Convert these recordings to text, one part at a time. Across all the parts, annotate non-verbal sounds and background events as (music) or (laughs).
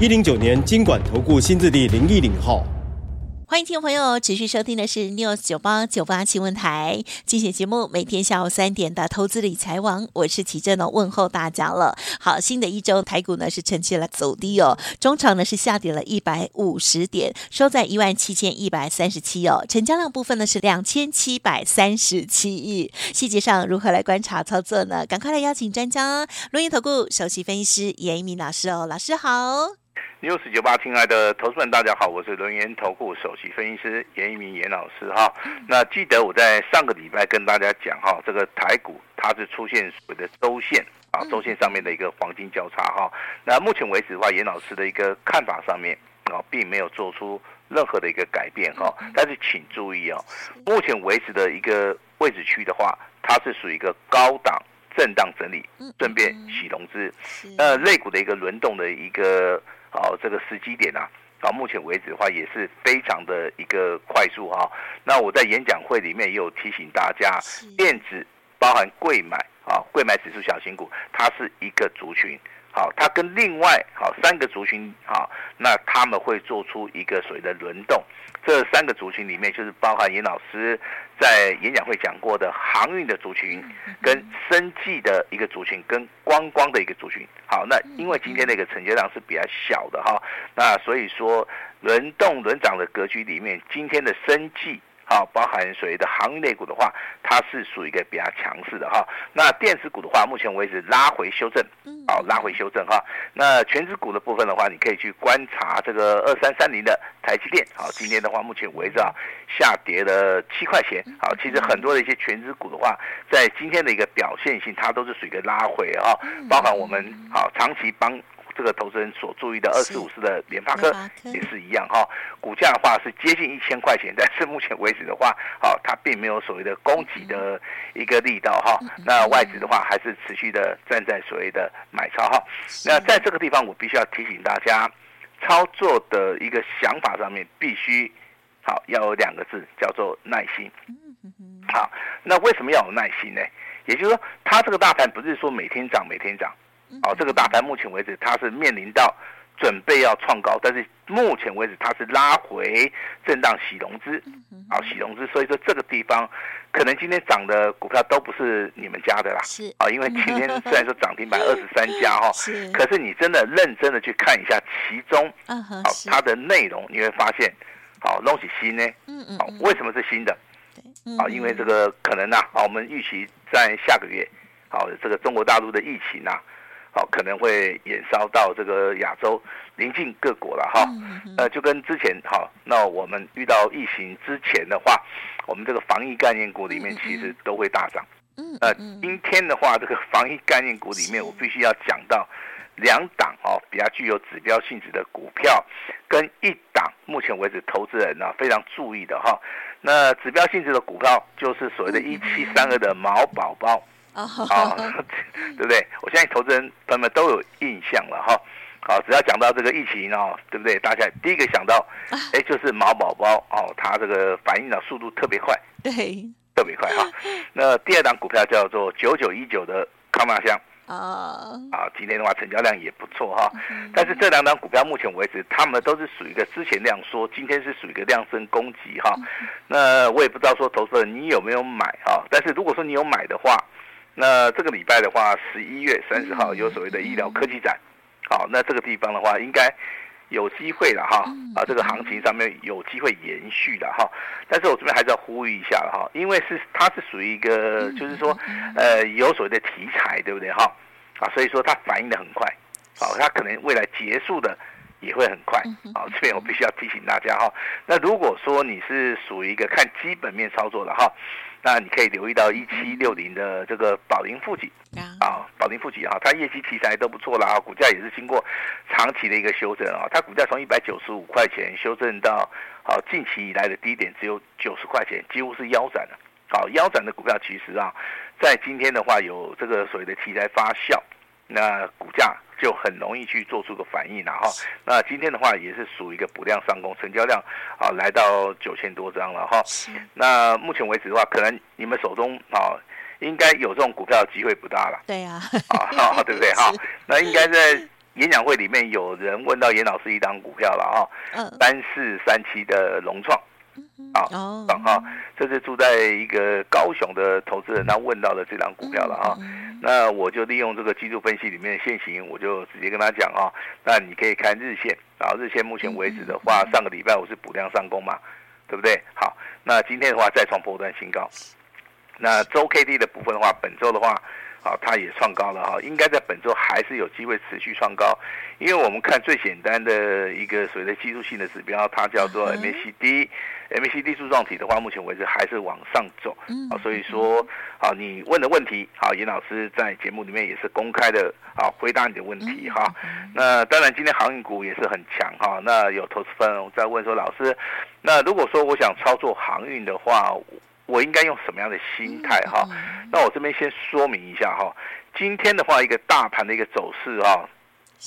一零九年金管投顾新字第零一零号。欢迎听众朋友持续收听的是 News 九八九八新闻台，精选节目，每天下午三点的投资理财王，我是齐正呢，问候大家了。好，新的一周台股呢是呈现了走低哦，中场呢是下跌了一百五十点，收在一万七千一百三十七哦，成交量部分呢是两千七百三十七亿。细节上如何来观察操作呢？赶快来邀请专家，轮源投顾首席分析师严一鸣老师哦，老师好。News 九八，亲爱的投资们，大家好，我是轮源投顾首席分析师严一鸣严老师哈。那记得我在上个礼拜跟大家讲哈，这个台股它是出现所谓的周线啊，周线上面的一个黄金交叉哈。那目前为止的话，严老师的一个看法上面啊，并没有做出任何的一个改变哈。但是请注意哦，目前为止的一个位置区的话，它是属于一个高档震荡整理，顺便洗融资，呃，类股的一个轮动的一个。好，这个时机点啊，到目前为止的话也是非常的一个快速哈。那我在演讲会里面也有提醒大家，电子包含贵买啊，贵买指数小型股，它是一个族群。好，它跟另外好三个族群好，那他们会做出一个所谓的轮动。这三个族群里面，就是包含严老师在演讲会讲过的航运的族群，跟生技的一个族群，跟观光的一个族群。好，那因为今天那个成交量是比较小的哈，那所以说轮动轮涨的格局里面，今天的生技。好，包含所谓的航运类股的话，它是属于一个比较强势的哈。那电子股的话，目前为止拉回修正，好，拉回修正哈。那权值股的部分的话，你可以去观察这个二三三零的台积电。好，今天的话，目前为止啊，下跌了七块钱。好，其实很多的一些权值股的话，在今天的一个表现性，它都是属于一个拉回哈。包含我们好长期帮。这个投资人所注意的二四五四的联发科也是一样哈，股价的话是接近一千块钱，但是目前为止的话，好，它并没有所谓的攻击的一个力道哈。那外资的话还是持续的站在所谓的买超哈。那在这个地方，我必须要提醒大家，操作的一个想法上面必须好要有两个字，叫做耐心。好，那为什么要有耐心呢？也就是说，它这个大盘不是说每天涨每天涨。好，这个大盘目前为止它是面临到准备要创高，但是目前为止它是拉回震荡洗融资，好洗融资，所以说这个地方可能今天涨的股票都不是你们家的啦，是啊，因为今天虽然说涨停板二十三家哈，(laughs) 是，可是你真的认真的去看一下其中，好它的内容，你会发现，好东西新呢，嗯嗯，好为什么是新的？啊，因为这个可能呐，啊，我们预期在下个月，好这个中国大陆的疫情呐。好，可能会延烧到这个亚洲邻近各国了哈。呃，就跟之前好，那我们遇到疫情之前的话，我们这个防疫概念股里面其实都会大涨。嗯呃，今天的话，这个防疫概念股里面，我必须要讲到两档哦，比较具有指标性质的股票，跟一档目前为止投资人呢非常注意的哈。那指标性质的股票就是所谓的一七三二的毛宝宝。啊，好，(laughs) 对不对？我相信投资人朋友们都有印象了哈。好，只要讲到这个疫情哦，对不对？大家第一个想到，哎，就是毛宝宝哦，它这个反应的速度特别快，对，特别快哈。(laughs) 那第二档股票叫做九九一九的康玛香啊，啊，今天的话成交量也不错哈。但是这两档股票目前为止，他们都是属于一个之前量缩，今天是属于一个量增攻击哈。那我也不知道说投资人你有没有买哈，但是如果说你有买的话。那这个礼拜的话，十一月三十号有所谓的医疗科技展，好，那这个地方的话，应该有机会了哈，啊，这个行情上面有机会延续的哈。但是我这边还是要呼吁一下哈，因为是它是属于一个，就是说，呃，有所谓的题材，对不对哈？啊，所以说它反应的很快，好，它可能未来结束的也会很快，好，这边我必须要提醒大家哈。那如果说你是属于一个看基本面操作的哈。那你可以留意到一七六零的这个宝林富锦啊，宝林富锦哈，它业绩题材都不错啦，股价也是经过长长期的一个修正啊，它股价从一百九十五块钱修正到好近期以来的低点只有九十块钱，几乎是腰斩了。好，腰斩的股票其实啊，在今天的话有这个所谓的题材发酵，那股价就很容易去做出个反应了哈。那今天的话也是属于一个补量上攻，成交量啊来到九千多张了哈。那目前为止的话，可能你们手中啊应该有这种股票的机会不大了。对呀，啊，(laughs) 对不对哈？那应该在演讲会里面有人问到严老师一档股票了哈，三四三七的融创。好，好，这是住在一个高雄的投资人，他问到的这张股票了啊。那我就利用这个技术分析里面的线型，我就直接跟他讲啊。那你可以看日线啊，日线目前为止的话，上个礼拜我是补量上攻嘛，对不对？好，那今天的话再创波段新高。那周 K D 的部分的话，本周的话。好，它也创高了哈，应该在本周还是有机会持续创高，因为我们看最简单的一个所谓的技术性的指标，它叫做 MACD，MACD 柱状体的话，目前为止还是往上走，啊，所以说，好，你问的问题，好，严老师在节目里面也是公开的，啊，回答你的问题哈。那当然，今天航运股也是很强哈，那有投资分在问说，老师，那如果说我想操作航运的话，我应该用什么样的心态哈？那我这边先说明一下哈。今天的话，一个大盘的一个走势哈，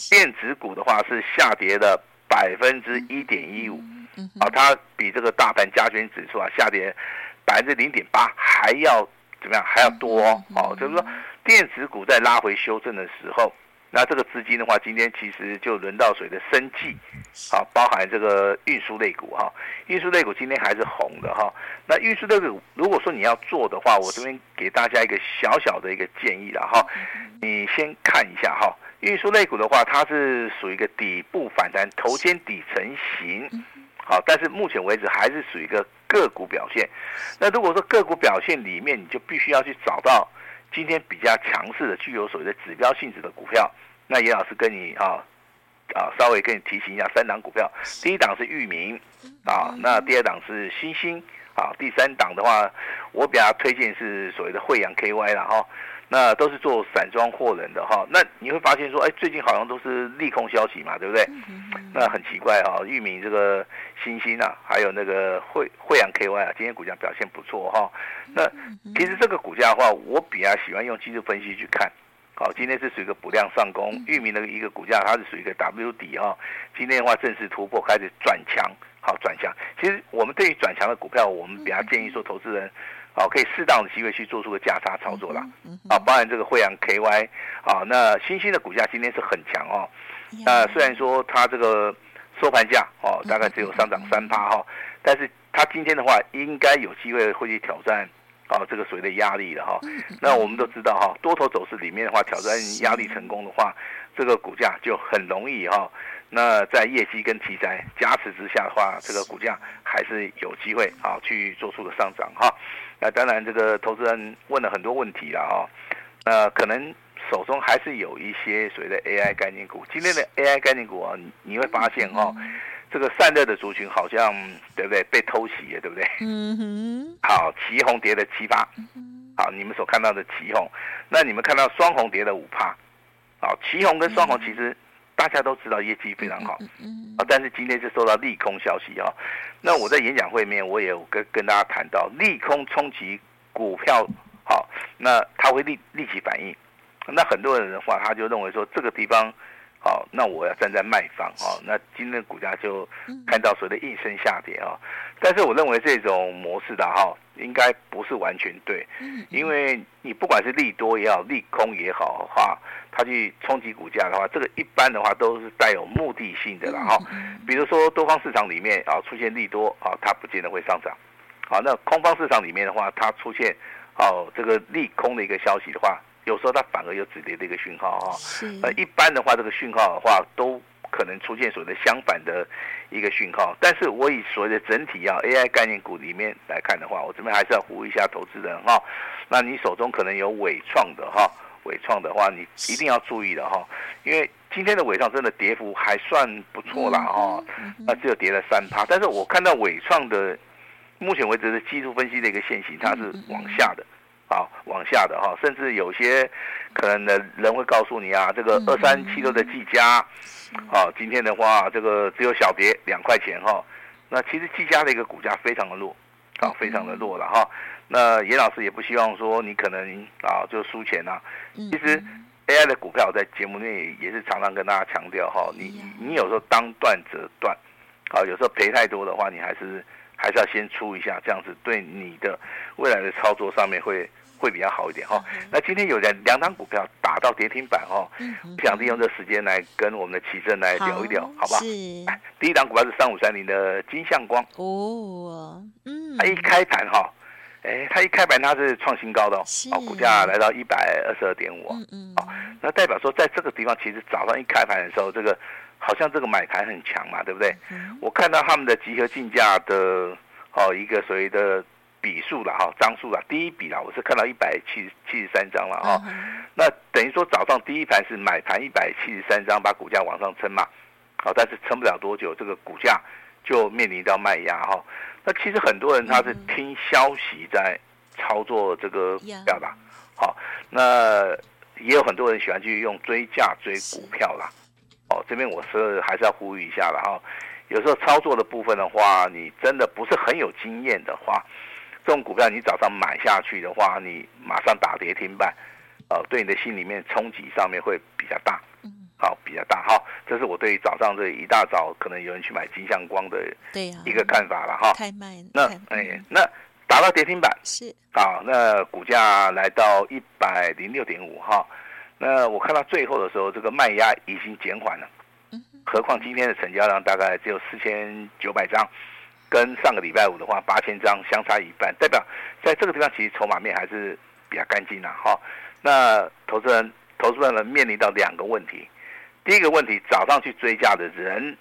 电子股的话是下跌了百分之一点一五，啊，它比这个大盘加权指数啊下跌百分之零点八还要怎么样？还要多哦。就是说，电子股在拉回修正的时候。那这个资金的话，今天其实就轮到水的生技，啊，包含这个运输类股哈，运输类股今天还是红的哈。那运输类股，如果说你要做的话，我这边给大家一个小小的一个建议了哈。你先看一下哈，运输类股的话，它是属于一个底部反弹，头肩底成型，好，但是目前为止还是属于一个个股表现。那如果说个股表现里面，你就必须要去找到。今天比较强势的，具有所谓的指标性质的股票，那严老师跟你啊啊稍微跟你提醒一下，三档股票，第一档是域名啊，那第二档是欣兴啊，第三档的话，我比较推荐是所谓的惠阳 KY 了哈。那都是做散装货人的哈，那你会发现说，哎，最近好像都是利空消息嘛，对不对？那很奇怪哈，裕民这个新兴啊，还有那个惠惠阳 KY 啊，今天股价表现不错哈。那其实这个股价的话，我比较喜欢用技术分析去看。好，今天是属于一个补量上攻，裕民的一个股价它是属于一个 W 底哈。今天的话正式突破，开始转强，好转强。其实我们对于转强的股票，我们比较建议说，投资人。好，可以适当的机会去做出个价差操作啦。啊，包含这个惠阳 KY，啊，那新兴的股价今天是很强哦。那虽然说它这个收盘价哦，大概只有上涨三趴哈，但是它今天的话应该有机会会去挑战啊这个所谓的压力了哈。那我们都知道哈，多头走势里面的话，挑战压力成功的话，这个股价就很容易哈。那在业绩跟题材加持之下的话，这个股价还是有机会啊去做出个上涨哈。那当然，这个投资人问了很多问题了哈。呃，可能手中还是有一些所谓的 AI 概念股。今天的 (laughs) AI 概念股啊，你会发现哈，这个散热的族群好像对不对被偷袭了，对不对？嗯哼。(laughs) 好，奇鋐跌了七八。好，你们所看到的奇红，那你们看到双红跌了五趴。好，奇红跟双红其实。大家都知道业绩非常好，啊，但是今天是受到利空消息啊。那我在演讲会面，我也有跟跟大家谈到，利空冲击股票，好，那它会立立即反应。那很多人的话，他就认为说这个地方，好，那我要站在卖方啊。那今天的股价就看到所谓的应声下跌啊。但是我认为这种模式的哈，应该不是完全对，因为你不管是利多也好，利空也好的话，它去冲击股价的话，这个一般的话都是带有目的性的了哈。比如说多方市场里面啊出现利多啊，它不见得会上涨。好，那空方市场里面的话，它出现哦这个利空的一个消息的话，有时候它反而有止跌的一个讯号哈。呃，一般的话这个讯号的话都。可能出现所谓的相反的一个讯号，但是我以所谓的整体啊 AI 概念股里面来看的话，我这边还是要呼吁一下投资人哈。那你手中可能有伟创的哈，伟创的话你一定要注意了哈，因为今天的伟创真的跌幅还算不错啦哈，那只有跌了三趴，但是我看到伟创的目前为止的技术分析的一个线型，它是往下的，啊往下的哈，甚至有些可能的人会告诉你啊，这个二三七六的技嘉，啊，今天的话这个只有小跌两块钱哈。那其实技嘉的一个股价非常的弱，啊，非常的弱了哈。那严老师也不希望说你可能啊就输钱呐。其实 AI 的股票在节目内也是常常跟大家强调哈，你你有时候当断则断，啊，有时候赔太多的话，你还是还是要先出一下，这样子对你的未来的操作上面会会比较好一点哈。那今天有两两档股票打到跌停板哈，我想利用这时间来跟我们的奇正来聊一聊，好不好？第一档股票是三五三零的金相光哦，嗯，它一开盘哈。哎，它一开盘它是创新高的哦，哦，股价来到一百二十二点五，嗯嗯，哦，那代表说在这个地方其实早上一开盘的时候，这个好像这个买盘很强嘛，对不对？嗯，我看到他们的集合竞价的哦一个所谓的笔数了哈，张数了，第一笔啦，我是看到一百七七十三张了哈，那等于说早上第一盘是买盘一百七十三张，把股价往上撑嘛，好，但是撑不了多久，这个股价就面临到卖压哈。那其实很多人他是听消息在操作这个股票的，好，那也有很多人喜欢去用追价追股票啦，哦，这边我是还是要呼吁一下了哈，有时候操作的部分的话，你真的不是很有经验的话，这种股票你早上买下去的话，你马上打跌停板，呃，对你的心里面冲击上面会比较大。好，比较大。哈，这是我对于早上这一大早可能有人去买金相光的一个看法了哈。开卖，那哎，那打到跌停板。是。好，那股价来到一百零六点五哈，那我看到最后的时候，这个卖压已经减缓了。嗯，何况今天的成交量大概只有四千九百张，跟上个礼拜五的话八千张相差一半，代表在这个地方其实筹码面还是比较干净的哈。那投资人，投资人呢面临到两个问题。第一个问题，早上去追价的人，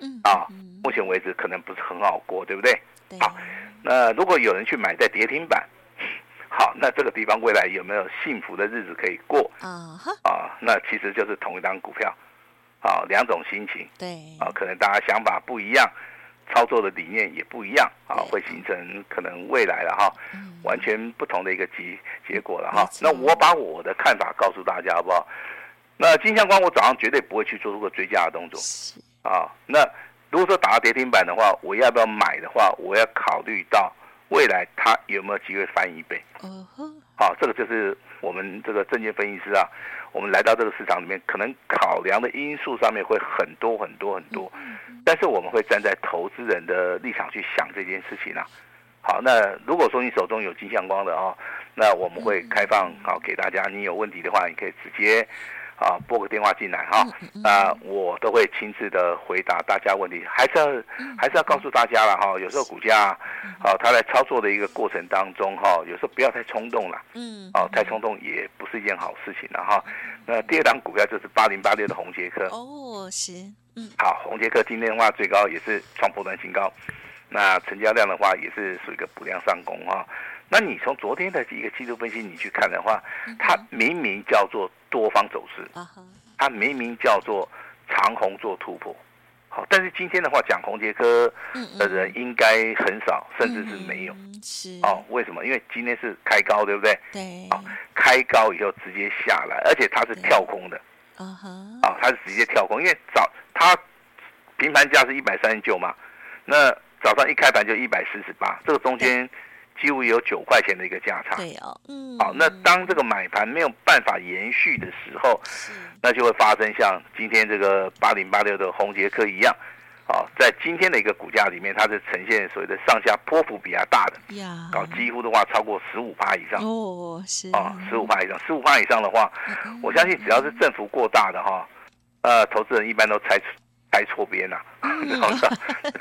嗯啊，目前为止可能不是很好过，对不对？对。好，那如果有人去买在跌停板，好，那这个地方未来有没有幸福的日子可以过？啊哈。啊，那其实就是同一张股票，啊，两种心情。对。啊，可能大家想法不一样，操作的理念也不一样，啊，会形成可能未来了哈，完全不同的一个结结果了哈。那我把我的看法告诉大家，好不好？那金相光，我早上绝对不会去做出个追加的动作，啊，那如果说打到跌停板的话，我要不要买的话，我要考虑到未来它有没有机会翻一倍，嗯哼，啊，这个就是我们这个证券分析师啊，我们来到这个市场里面，可能考量的因素上面会很多很多很多，但是我们会站在投资人的立场去想这件事情啊。好，那如果说你手中有金相光的哦，那我们会开放好给大家，你有问题的话，你可以直接。啊，拨个电话进来哈，那我都会亲自的回答大家问题，还是要还是要告诉大家了哈。有时候股价，好，它在操作的一个过程当中哈，有时候不要太冲动了，嗯，哦，太冲动也不是一件好事情了哈。那第二档股票就是八零八六的红杰克哦，是，嗯，好，红杰克今天的话最高也是创波段新高，那成交量的话也是属于一个补量上攻哈。那你从昨天的一个技术分析你去看的话，它明明叫做多方走势，它明明叫做长虹做突破，好，但是今天的话讲红杰科的人应该很少，甚至是没有，是。哦，为什么？因为今天是开高，对不对？对，哦，开高以后直接下来，而且它是跳空的，啊哈，啊，它是直接跳空，因为早它平盘价是一百三十九嘛，那早上一开盘就一百四十八，这个中间。几乎有九块钱的一个价差，对哦，嗯，好，那当这个买盘没有办法延续的时候，那就会发生像今天这个八零八六的红杰科一样，好，在今天的一个股价里面，它是呈现所谓的上下波幅比较大的，呀，搞几乎的话超过十五趴以上，哦，是。啊，十五趴以上，十五趴以上的话，嗯、我相信只要是振幅过大的哈，呃，投资人一般都猜出。开错边了，(laughs) 然后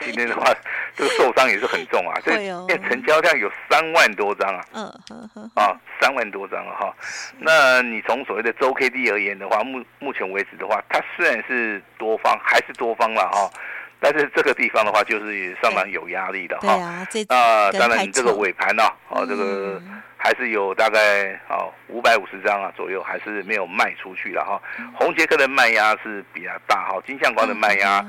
今天的话，这个受伤也是很重啊。(laughs) 这成交量有三万多张啊，嗯啊，三万多张啊哈。那你从所谓的周 K D 而言的话，目目前为止的话，它虽然是多方，还是多方了哈。但是这个地方的话，就是上涨有压力的哈。啊，当然你这个尾盘呢，啊，这个。还是有大概哦五百五十张啊左右，还是没有卖出去了哈。红杰克的卖压是比较大哈，金相光的卖压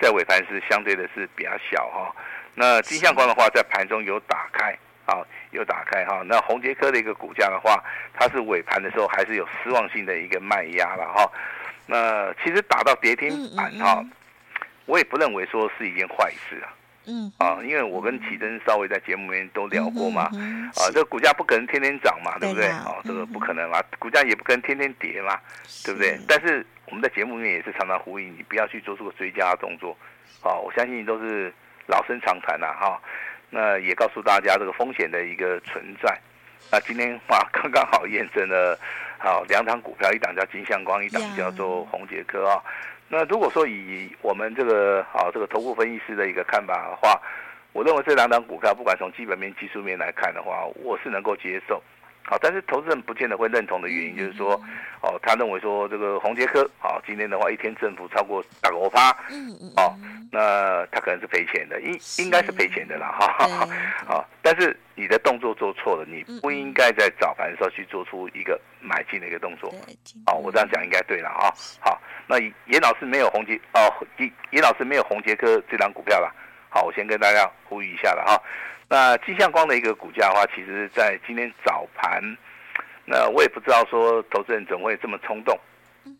在尾盘是相对的是比较小哈。那金相光的话，在盘中有打开啊，有打开哈。那红杰科的一个股价的话，它是尾盘的时候还是有失望性的一个卖压了哈。那其实打到跌停板哈，我也不认为说是一件坏事啊。嗯啊，因为我跟奇珍稍微在节目里面都聊过嘛，啊，这个股价不可能天天涨嘛，对不对？哦，这个不可能嘛，股价也不可能天天跌嘛，对不对？但是我们在节目里面也是常常呼吁你不要去做出个追加的动作，啊，我相信都是老生常谈了哈。那也告诉大家这个风险的一个存在。那今天哇，(laughs) 刚刚好验证了，好两档股票，一档叫金相光，一档叫做红杰科啊。那如果说以我们这个啊这个投顾分析师的一个看法的话，我认为这两档股票不管从基本面、技术面来看的话，我是能够接受。好，但是投资人不见得会认同的原因就是说，哦，他认为说这个宏杰科，好，今天的话一天振幅超过打个五趴，嗯嗯，哦，那他可能是赔钱的，应应该是赔钱的啦，哈，(laughs) 好，但是你的动作做错了，你不应该在早盘的时候去做出一个买进的一个动作，好，我这样讲应该对了啊，好，那严老师没有宏杰，哦，严严老师没有宏杰科这档股票了，好，我先跟大家呼吁一下了哈。那金相光的一个股价的话，其实，在今天早盘，那我也不知道说投资人怎么会这么冲动，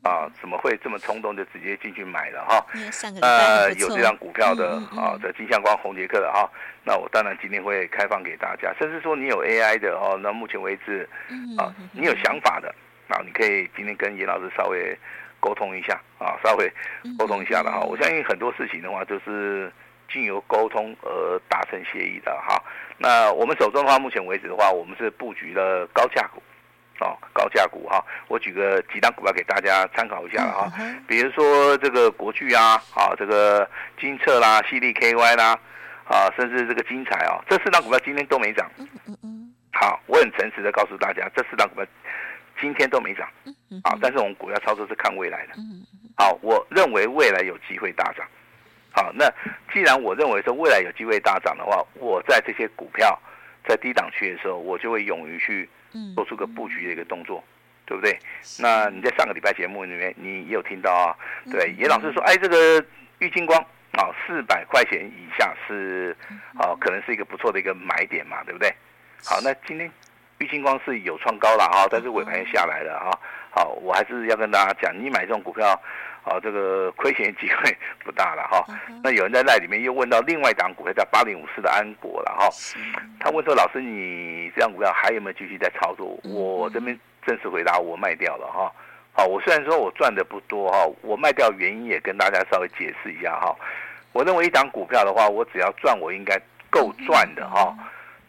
啊，怎么会这么冲动就直接进去买了哈？呃，有这张股票的啊，这金相光、红杰克的哈，那我当然今天会开放给大家，甚至说你有 AI 的哦，那目前为止啊，你有想法的啊，你可以今天跟严老师稍微沟通一下啊，稍微沟通一下的哈。我相信很多事情的话，就是。经由沟通而达成协议的哈，那我们手中的话，目前为止的话，我们是布局了高价股，哦，高价股哈。我举个几档股票给大家参考一下哈，比如说这个国巨啊，啊，这个金策啦、矽力 KY 啦，啊，甚至这个精彩啊，这四档股票今天都没涨。好，我很诚实的告诉大家，这四档股票今天都没涨。啊，但是我们股票操作是看未来的。好，我认为未来有机会大涨。好，那既然我认为说未来有机会大涨的话，我在这些股票在低档区的时候，我就会勇于去做出个布局的一个动作，对不对？那你在上个礼拜节目里面，你也有听到啊？对，严老师说，哎，这个玉金光啊，四百块钱以下是啊，可能是一个不错的一个买点嘛，对不对？好，那今天玉金光是有创高了啊，但是尾盘又下来了啊。好，我还是要跟大家讲，你买这种股票。啊，这个亏钱机会 (laughs) 不大了哈。那有人在那里面又问到另外一档股票叫八零五四的安国了哈。他问说：“老师，你这档股票还有没有继续在操作？”我这边正式回答：我卖掉了哈。好，我虽然说我赚的不多哈，我卖掉原因也跟大家稍微解释一下哈。我认为一档股票的话，我只要赚我应该够赚的哈。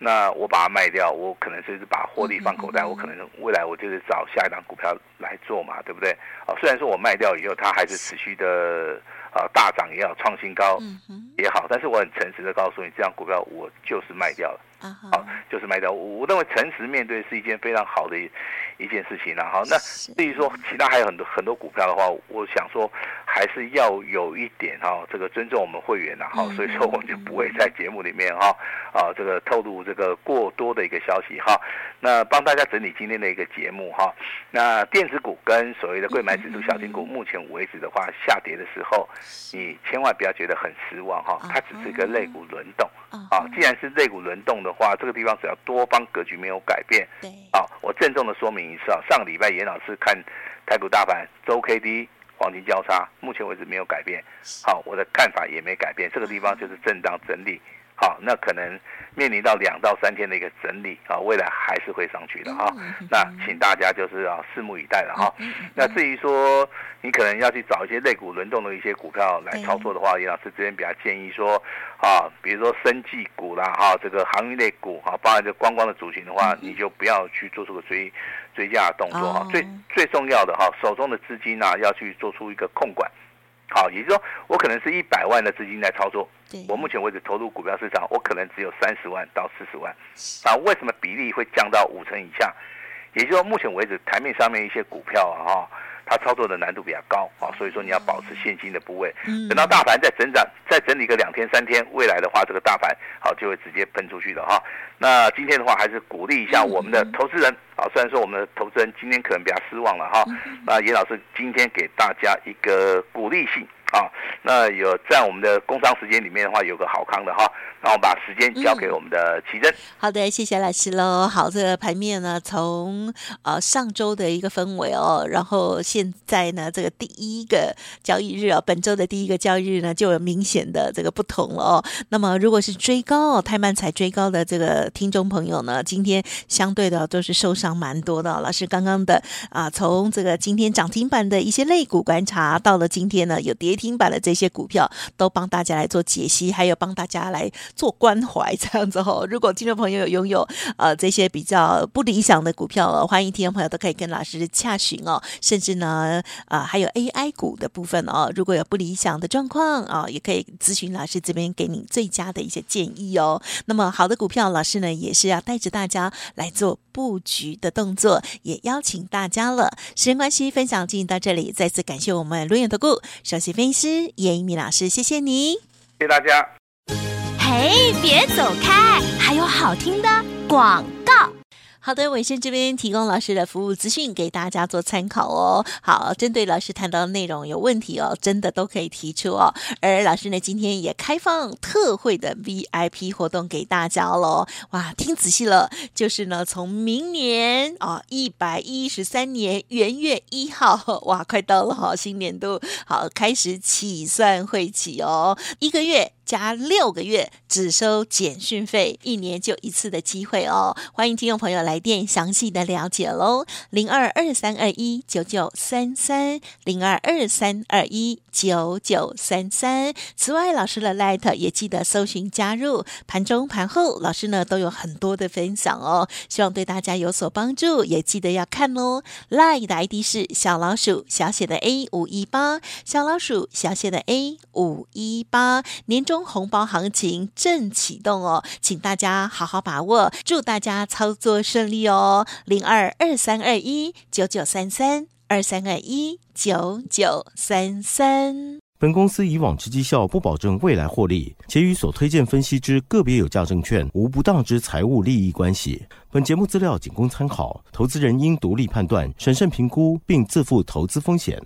那我把它卖掉，我可能就是把获利放口袋，我可能未来我就是找下一档股票来做嘛，对不对？啊，虽然说我卖掉以后，它还是持续的啊大涨也好，创新高也好，但是我很诚实的告诉你，这档股票我就是卖掉了。啊，好，就是卖掉。我认为诚实面对是一件非常好的一件事情了。好，那至于说其他还有很多很多股票的话，我想说还是要有一点哈，这个尊重我们会员然后，所以说我们就不会在节目里面哈啊这个透露这个过多的一个消息哈。那帮大家整理今天的一个节目哈。那电子股跟所谓的贵买指数小型股，目前为止的话下跌的时候，你千万不要觉得很失望哈，它只是一个肋骨轮动啊。既然是肋骨轮动的。的话，这个地方只要多方格局没有改变，对，好，我郑重的说明一次啊，上个礼拜严老师看台股大盘周 K D 黄金交叉，目前为止没有改变，好，我的看法也没改变，这个地方就是震荡整理，好，那可能面临到两到三天的一个整理啊，未来还是会上去的哈，那请大家就是啊拭目以待了哈，那至于说你可能要去找一些类股轮动的一些股票来操作的话，严老师这边比较建议说。啊，比如说生技股啦，哈，这个航运类股，哈，包含这观光的族群的话，你就不要去做出个追追加的动作哈。最最重要的哈，手中的资金呢，要去做出一个控管。好，也就是说，我可能是一百万的资金在操作，我目前为止投入股票市场，我可能只有三十万到四十万。啊，为什么比例会降到五成以下？也就是说，目前为止台面上面一些股票啊，哈。它操作的难度比较高啊，所以说你要保持现金的部位，等到大盘再整涨，再整理个两天三天，未来的话，这个大盘好就会直接喷出去的哈。那今天的话，还是鼓励一下我们的投资人啊，虽然说我们的投资人今天可能比较失望了哈，那严老师今天给大家一个鼓励性啊，那有在我们的工商时间里面的话，有个好康的哈。那我把时间交给我们的琦蓁。好的，谢谢老师喽。好，这个盘面呢，从呃上周的一个氛围哦，然后现在呢，这个第一个交易日哦，本周的第一个交易日呢，就有明显的这个不同了哦。那么，如果是追高哦，太慢才追高的这个听众朋友呢，今天相对的都是受伤蛮多的。老师刚刚的啊，从这个今天涨停板的一些类股观察，到了今天呢，有跌听板的这些股票，都帮大家来做解析，还有帮大家来。做关怀这样子哦，如果听众朋友有拥有呃这些比较不理想的股票哦，欢迎听众朋友都可以跟老师洽询哦，甚至呢啊、还有 AI 股的部分哦，如果有不理想的状况啊、也可以咨询老师这边给你最佳的一些建议哦。那么好的股票，老师呢也是要带着大家来做布局的动作，也邀请大家了。时间关系，分享进行到这里，再次感谢我们伦元投顾首席分析师颜一米老师，谢谢你，谢谢大家。嘿，别走开，还有好听的广告。好的，伟轩这边提供老师的服务资讯给大家做参考哦。好，针对老师谈到的内容有问题哦，真的都可以提出哦。而老师呢，今天也开放特惠的 VIP 活动给大家喽。哇，听仔细了，就是呢，从明年啊一百一十三年元月一号，哇，快到了哈，新年度好开始起算会起哦，一个月。加六个月只收简讯费，一年就一次的机会哦！欢迎听众朋友来电详细的了解喽，零二二三二一九九三三零二二三二一九九三三。此外，老师的 Light 也记得搜寻加入，盘中盘后老师呢都有很多的分享哦，希望对大家有所帮助，也记得要看哦。Light 的 ID 是小老鼠小写的 A 五一八，小老鼠小写的 A 五一八，年终。红包行情正启动哦，请大家好好把握，祝大家操作顺利哦。零二二三二一九九三三二三二一九九三三。本公司以往之绩效不保证未来获利，且与所推荐分析之个别有价证券无不当之财务利益关系。本节目资料仅供参考，投资人应独立判断、审慎评估，并自负投资风险。